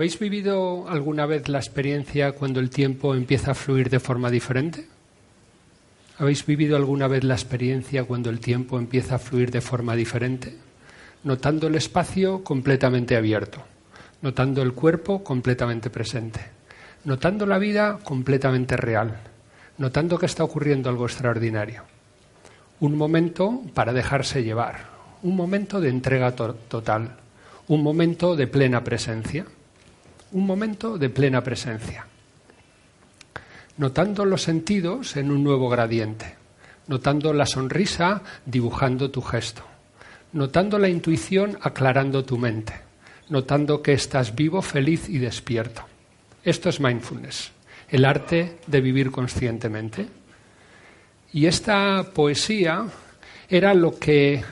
¿Habéis vivido alguna vez la experiencia cuando el tiempo empieza a fluir de forma diferente? ¿Habéis vivido alguna vez la experiencia cuando el tiempo empieza a fluir de forma diferente? Notando el espacio completamente abierto, notando el cuerpo completamente presente, notando la vida completamente real, notando que está ocurriendo algo extraordinario. Un momento para dejarse llevar, un momento de entrega total, un momento de plena presencia un momento de plena presencia, notando los sentidos en un nuevo gradiente, notando la sonrisa dibujando tu gesto, notando la intuición aclarando tu mente, notando que estás vivo, feliz y despierto. Esto es mindfulness, el arte de vivir conscientemente. Y esta poesía era lo que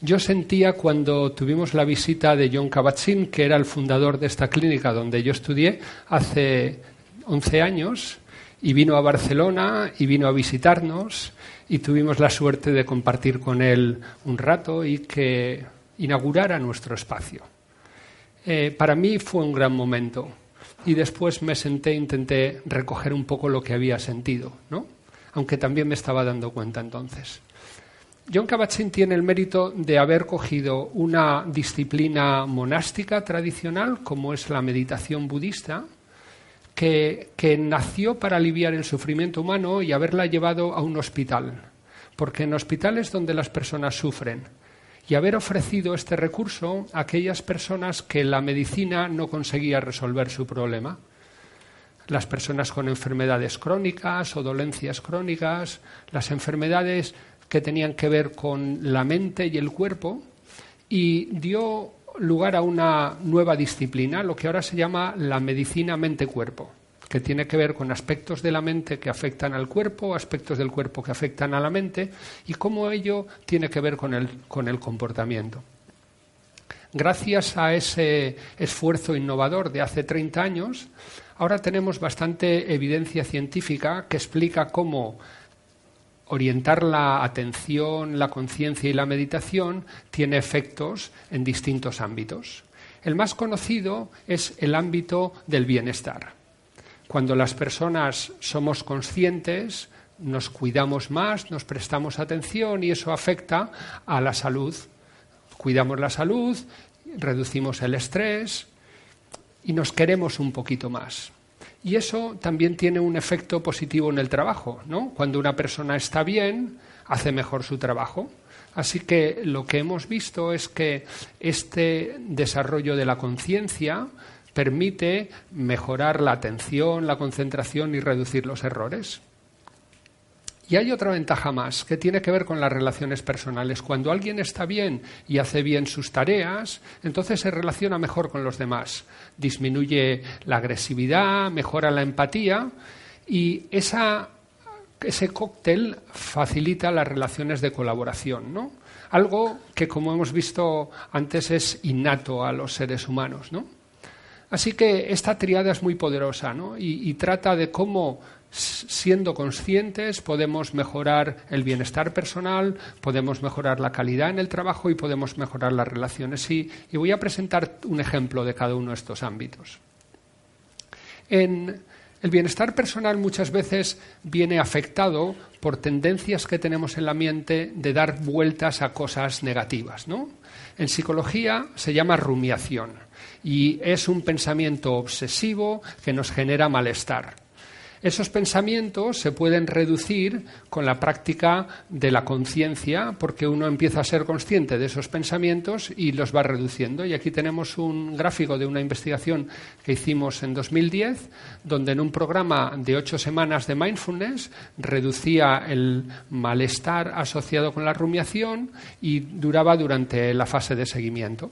yo sentía cuando tuvimos la visita de John Kabat-Zinn, que era el fundador de esta clínica donde yo estudié hace 11 años, y vino a Barcelona y vino a visitarnos y tuvimos la suerte de compartir con él un rato y que inaugurara nuestro espacio. Eh, para mí fue un gran momento y después me senté e intenté recoger un poco lo que había sentido, ¿no? aunque también me estaba dando cuenta entonces. John Kabat-Zinn tiene el mérito de haber cogido una disciplina monástica tradicional, como es la meditación budista, que, nació para aliviar el sufrimiento humano y haberla llevado a un hospital, porque en hospitales donde las personas sufren, y haber ofrecido este recurso a aquellas personas que la medicina no conseguía resolver su problema. Las personas con enfermedades crónicas o dolencias crónicas, las enfermedades que tenían que ver con la mente y el cuerpo y dio lugar a una nueva disciplina, lo que ahora se llama la medicina mente-cuerpo, que tiene que ver con aspectos de la mente que afectan al cuerpo, aspectos del cuerpo que afectan a la mente y cómo ello tiene que ver con el, con el comportamiento. Gracias a ese esfuerzo innovador de hace 30 años, ahora tenemos bastante evidencia científica que explica cómo orientar la atención, la conciencia y la meditación tiene efectos en distintos ámbitos. El más conocido es el ámbito del bienestar. Cuando las personas somos conscientes, nos cuidamos más, nos prestamos atención y eso afecta a la salud. Cuidamos la salud, reducimos el estrés y nos queremos un poquito más. Y eso también tiene un efecto positivo en el trabajo, ¿no? Cuando una persona está bien, hace mejor su trabajo. Así que lo que hemos visto es que este desarrollo de la conciencia permite mejorar la atención, la concentración y reducir los errores. Y hay otra ventaja más, que tiene que ver con las relaciones personales. Cuando alguien está bien y hace bien sus tareas, entonces se relaciona mejor con los demás. Disminuye la agresividad, mejora la empatía y ese cóctel facilita las relaciones de colaboración, ¿no? Algo que, como hemos visto antes, es innato a los seres humanos, ¿no? Así que esta triada es muy poderosa ¿no? y trata de cómo siendo conscientes podemos mejorar el bienestar personal, podemos mejorar la calidad en el trabajo y podemos mejorar las relaciones. Y, voy a presentar un ejemplo de cada uno de estos ámbitos. En el bienestar personal muchas veces viene afectado por tendencias que tenemos en la mente de dar vueltas a cosas negativas. En psicología se llama rumiación y es un pensamiento obsesivo que nos genera malestar. Esos pensamientos se pueden reducir con la práctica de la conciencia, porque uno empieza a ser consciente de esos pensamientos y los va reduciendo. Y aquí tenemos un gráfico de una investigación que hicimos en 2010, donde en un programa de ocho semanas de mindfulness reducía el malestar asociado con la rumiación y duraba durante la fase de seguimiento.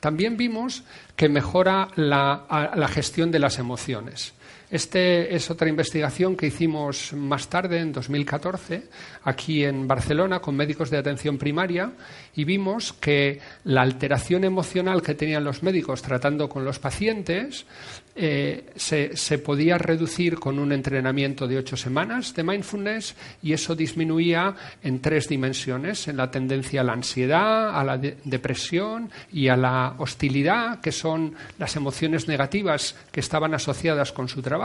También vimos que mejora la, gestión de las emociones. Este es otra investigación que hicimos más tarde, en 2014, aquí en Barcelona, con médicos de atención primaria, y vimos que la alteración emocional que tenían los médicos tratando con los pacientes eh, se, podía reducir con un entrenamiento de ocho semanas de mindfulness y eso disminuía en tres dimensiones, en la tendencia a la ansiedad, a la depresión y a la hostilidad, que son las emociones negativas que estaban asociadas con su trabajo,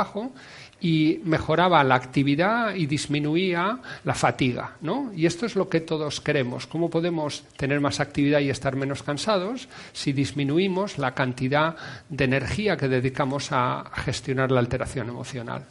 y mejoraba la actividad y disminuía la fatiga. ¿no? Y esto es lo que todos queremos. ¿Cómo podemos tener más actividad y estar menos cansados si disminuimos la cantidad de energía que dedicamos a gestionar la alteración emocional?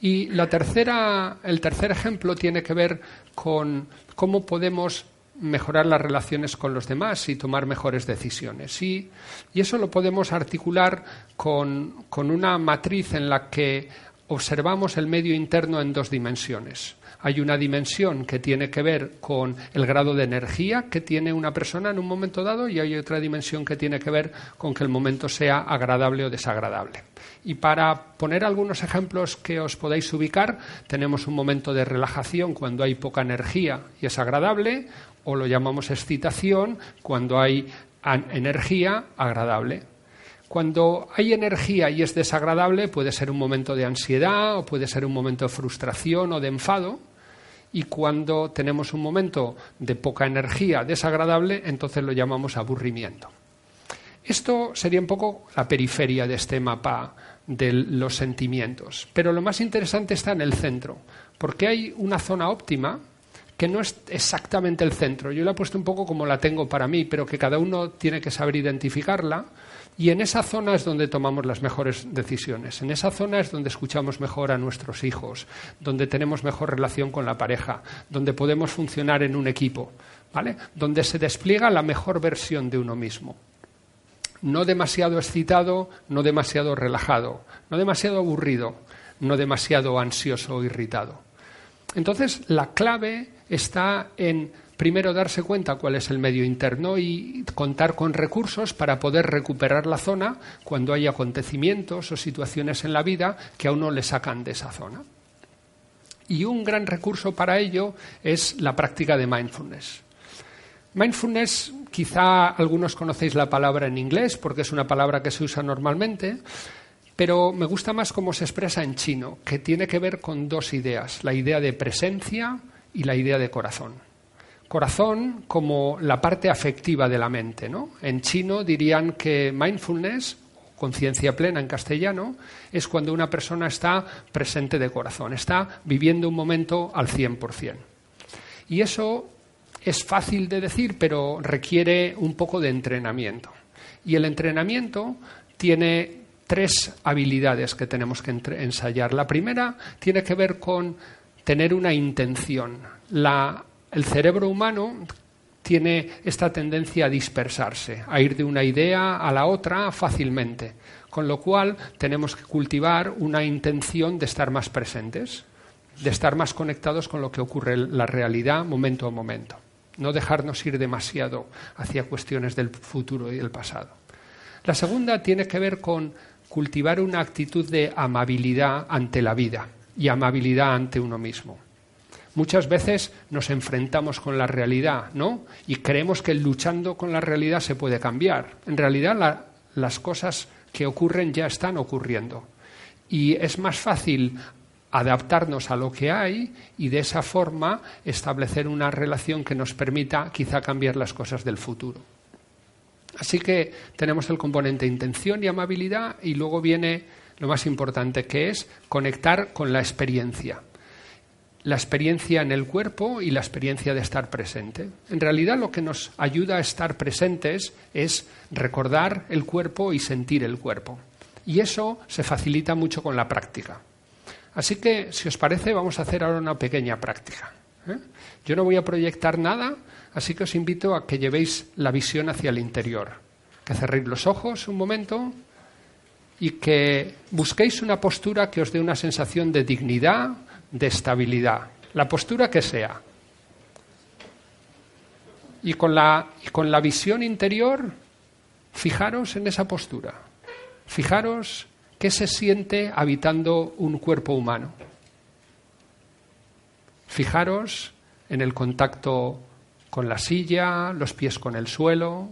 Y la tercera, el tercer ejemplo tiene que ver con cómo podemos mejorar las relaciones con los demás y tomar mejores decisiones. Y, eso lo podemos articular con, una matriz en la que observamos el medio interno en dos dimensiones. Hay una dimensión que tiene que ver con el grado de energía que tiene una persona en un momento dado y hay otra dimensión que tiene que ver con que el momento sea agradable o desagradable. Y para poner algunos ejemplos que os podáis ubicar, tenemos un momento de relajación cuando hay poca energía y es agradable, o lo llamamos excitación cuando hay energía agradable. Cuando hay energía y es desagradable puede ser un momento de ansiedad o puede ser un momento de frustración o de enfado. Y cuando tenemos un momento de poca energía desagradable, entonces lo llamamos aburrimiento. Esto sería un poco la periferia de este mapa de los sentimientos. Pero lo más interesante está en el centro, porque hay una zona óptima que no es exactamente el centro. Yo la he puesto un poco como la tengo para mí, pero que cada uno tiene que saber identificarla. Y en esa zona es donde tomamos las mejores decisiones. En esa zona es donde escuchamos mejor a nuestros hijos, donde tenemos mejor relación con la pareja, donde podemos funcionar en un equipo, ¿vale? Donde se despliega la mejor versión de uno mismo. No demasiado excitado, no demasiado relajado, no demasiado aburrido, no demasiado ansioso o irritado. Entonces, la clave está en primero darse cuenta cuál es el medio interno y contar con recursos para poder recuperar la zona cuando hay acontecimientos o situaciones en la vida que a uno le sacan de esa zona. Y un gran recurso para ello es la práctica de mindfulness. Mindfulness, quizá algunos conocéis la palabra en inglés porque es una palabra que se usa normalmente, pero me gusta más cómo se expresa en chino, que tiene que ver con dos ideas, la idea de presencia y la idea de corazón. Corazón como la parte afectiva de la mente. ¿no? En chino dirían que mindfulness, conciencia plena en castellano, es cuando una persona está presente de corazón, está viviendo un momento al 100%. Y eso es fácil de decir, pero requiere un poco de entrenamiento. Y el entrenamiento tiene tres habilidades que tenemos que ensayar. La primera tiene que ver con tener una intención. El cerebro humano tiene esta tendencia a dispersarse, a ir de una idea a la otra fácilmente, con lo cual tenemos que cultivar una intención de estar más presentes, de estar más conectados con lo que ocurre en la realidad momento a momento, no dejarnos ir demasiado hacia cuestiones del futuro y del pasado. La segunda tiene que ver con cultivar una actitud de amabilidad ante la vida y amabilidad ante uno mismo. Muchas veces nos enfrentamos con la realidad, ¿no? Y creemos que luchando con la realidad se puede cambiar. En realidad las cosas que ocurren ya están ocurriendo. Y es más fácil adaptarnos a lo que hay y de esa forma establecer una relación que nos permita quizá cambiar las cosas del futuro. Así que tenemos el componente intención y amabilidad y luego viene lo más importante que es conectar con la experiencia. La experiencia en el cuerpo y la experiencia de estar presente. En realidad lo que nos ayuda a estar presentes es recordar el cuerpo y sentir el cuerpo. Y eso se facilita mucho con la práctica. Así que, si os parece, vamos a hacer ahora una pequeña práctica. ¿eh? Yo no voy a proyectar nada, Así que os invito a que llevéis la visión hacia el interior, que cerréis los ojos un momento y que busquéis una postura que os dé una sensación de dignidad, de estabilidad, la postura que sea. Y con la, con la visión interior, fijaros en esa postura. Fijaros qué se siente habitando un cuerpo humano. Fijaros en el contacto con la silla, los pies con el suelo.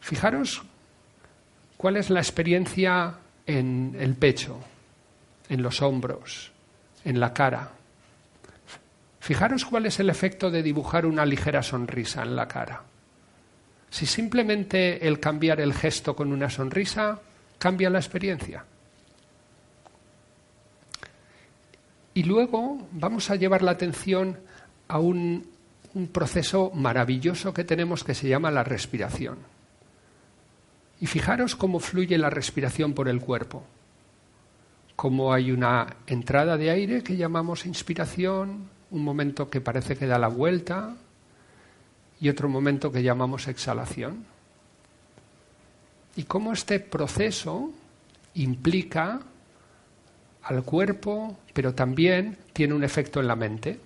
Fijaros ¿Cuál es la experiencia en el pecho, en los hombros, en la cara? Fijaros cuál es el efecto de dibujar una ligera sonrisa en la cara. Si simplemente el cambiar el gesto con una sonrisa cambia la experiencia. Y luego vamos a llevar la atención a un, proceso maravilloso que tenemos que se llama la respiración. Y fijaros cómo fluye la respiración por el cuerpo. Cómo hay una entrada de aire que llamamos inspiración, un momento que parece que da la vuelta y otro momento que llamamos exhalación. Y cómo este proceso implica al cuerpo, pero también tiene un efecto en la mente.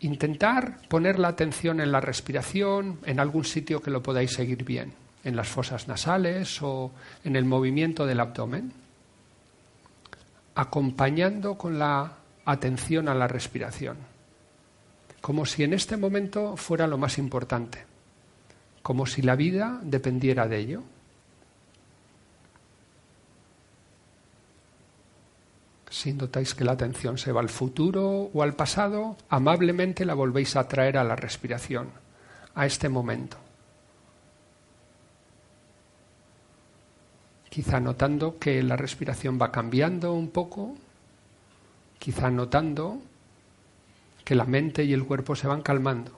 Intentar poner la atención en la respiración, en algún sitio que lo podáis seguir bien en las fosas nasales o en el movimiento del abdomen, acompañando con la atención a la respiración, como si en este momento fuera lo más importante, como si la vida dependiera de ello. Si notáis que la atención se va al futuro o al pasado, amablemente la volvéis a traer a la respiración, a este momento. Quizá notando que la respiración va cambiando un poco, quizá notando que la mente y el cuerpo se van calmando.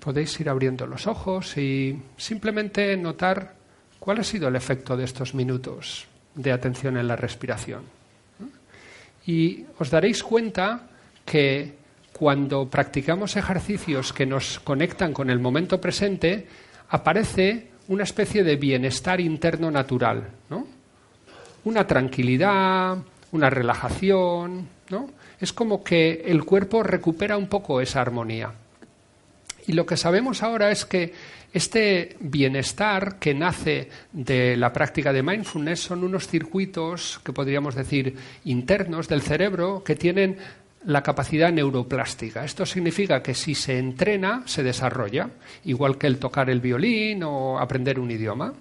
Podéis ir abriendo los ojos y simplemente notar cuál ha sido el efecto de estos minutos de atención en la respiración. Y os daréis cuenta que cuando practicamos ejercicios que nos conectan con el momento presente, aparece una especie de bienestar interno natural, Una tranquilidad, una relajación, ¿no? Es como que el cuerpo recupera un poco esa armonía. Y lo que sabemos ahora es que este bienestar que nace de la práctica de mindfulness son unos circuitos que podríamos decir internos del cerebro que tienen la capacidad neuroplástica. Esto significa que si se entrena, se desarrolla, igual que el tocar el violín o aprender un idioma.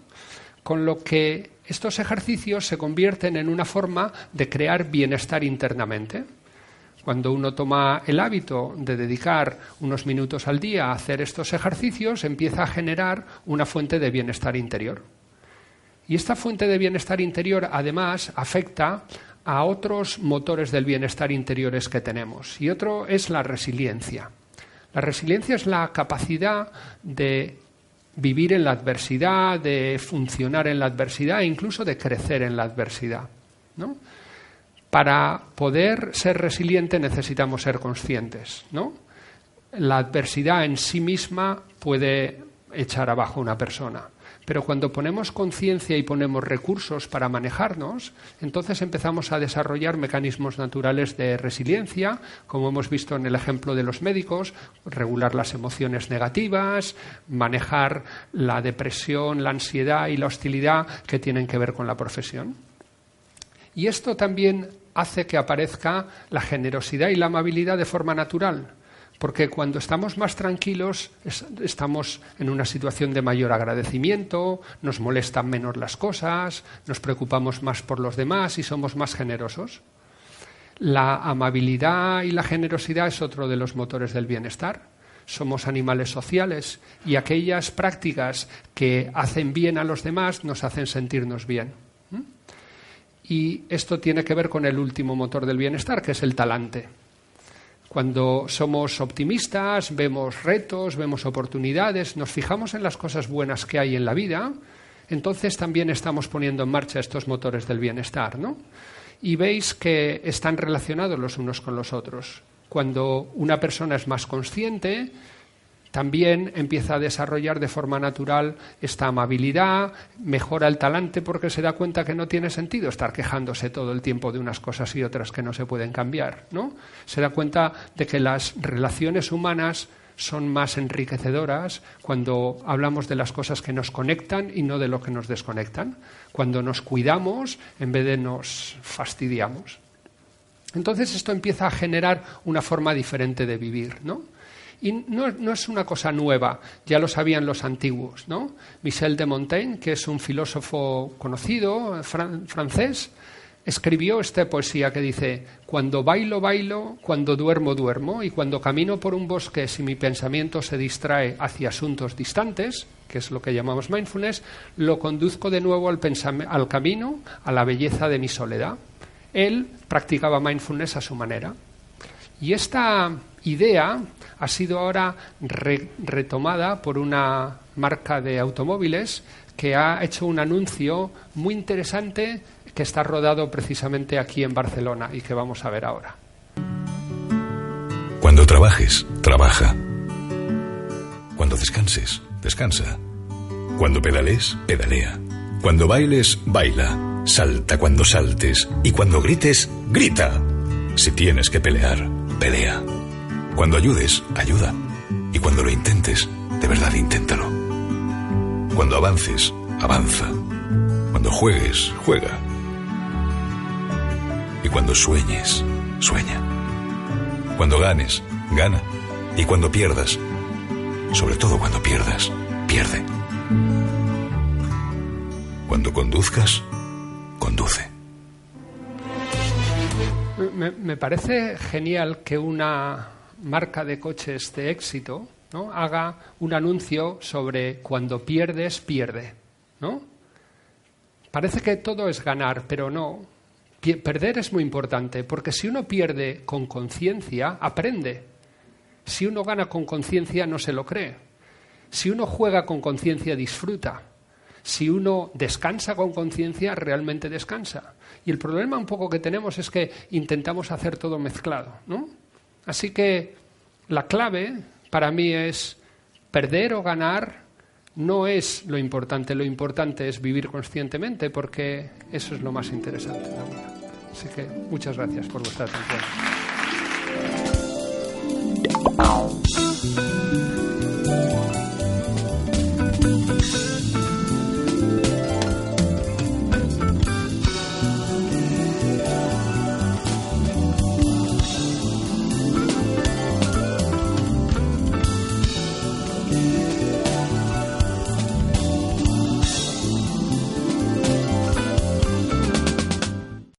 Con lo que estos ejercicios se convierten en una forma de crear bienestar internamente. Cuando uno toma el hábito de dedicar unos minutos al día a hacer estos ejercicios, empieza a generar una fuente de bienestar interior. Y esta fuente de bienestar interior, además, afecta a otros motores del bienestar interiores que tenemos. Y otro es la resiliencia. La resiliencia es la capacidad de vivir en la adversidad, de funcionar en la adversidad e incluso de crecer en la adversidad. ¿no? Para poder ser resiliente necesitamos ser conscientes, ¿no? La adversidad en sí misma puede echar abajo a una persona, pero cuando ponemos conciencia y ponemos recursos para manejarnos, entonces empezamos a desarrollar mecanismos naturales de resiliencia, como hemos visto en el ejemplo de los médicos, regular las emociones negativas, manejar la depresión, la ansiedad y la hostilidad que tienen que ver con la profesión. Y esto también hace que aparezca la generosidad y la amabilidad de forma natural, porque cuando estamos más tranquilos estamos en una situación de mayor agradecimiento, nos molestan menos las cosas, nos preocupamos más por los demás y somos más generosos. La amabilidad y la generosidad es otro de los motores del bienestar. Somos animales sociales y aquellas prácticas que hacen bien a los demás nos hacen sentirnos bien. Y esto tiene que ver con el último motor del bienestar, que es el talante. Cuando somos optimistas, vemos retos, vemos oportunidades, nos fijamos en las cosas buenas que hay en la vida, entonces también estamos poniendo en marcha estos motores del bienestar, ¿no? Y veis que están relacionados los unos con los otros. Cuando una persona es más consciente, también empieza a desarrollar de forma natural esta amabilidad, mejora el talante porque se da cuenta que no tiene sentido estar quejándose todo el tiempo de unas cosas y otras que no se pueden cambiar, ¿no? Se da cuenta de que las relaciones humanas son más enriquecedoras cuando hablamos de las cosas que nos conectan y no de lo que nos desconectan, cuando nos cuidamos en vez de nos fastidiamos. Entonces esto empieza a generar una forma diferente de vivir, ¿no? Y no, es una cosa nueva, ya lo sabían los antiguos, ¿no? Michel de Montaigne, que es un filósofo conocido francés, escribió esta poesía que dice, cuando bailo, bailo, cuando duermo, duermo, y cuando camino por un bosque si mi pensamiento se distrae hacia asuntos distantes, que es lo que llamamos mindfulness, lo conduzco de nuevo al, al camino, a la belleza de mi soledad. Él practicaba mindfulness a su manera. Y esta idea ha sido ahora retomada por una marca de automóviles que ha hecho un anuncio muy interesante que está rodado precisamente aquí en Barcelona y que vamos a ver ahora. Cuando trabajes, trabaja. Cuando descanses, descansa. Cuando pedales, pedalea. Cuando bailes, baila. Salta cuando saltes. Y cuando grites, grita. Si tienes que pelear, pelea. Cuando ayudes, ayuda. Y cuando lo intentes, de verdad inténtalo. Cuando avances, avanza. Cuando juegues, juega. Y cuando sueñes, sueña. Cuando ganes, gana. Y cuando pierdas, sobre todo cuando pierdas, pierde. Cuando conduzcas, conduce. Me, parece genial que una marca de coches de éxito ¿no? haga un anuncio sobre cuando pierdes, pierde. ¿no? Parece que todo es ganar, pero no. Perder es muy importante, porque si uno pierde con conciencia, aprende. Si uno gana con conciencia, no se lo cree. Si uno juega con conciencia, disfruta. Si uno descansa con conciencia, realmente descansa. Y el problema un poco que tenemos es que intentamos hacer todo mezclado, ¿no? Así que la clave para mí es perder o ganar no es lo importante, lo importante es vivir conscientemente porque eso es lo más interesante. Así que muchas gracias por vuestra atención.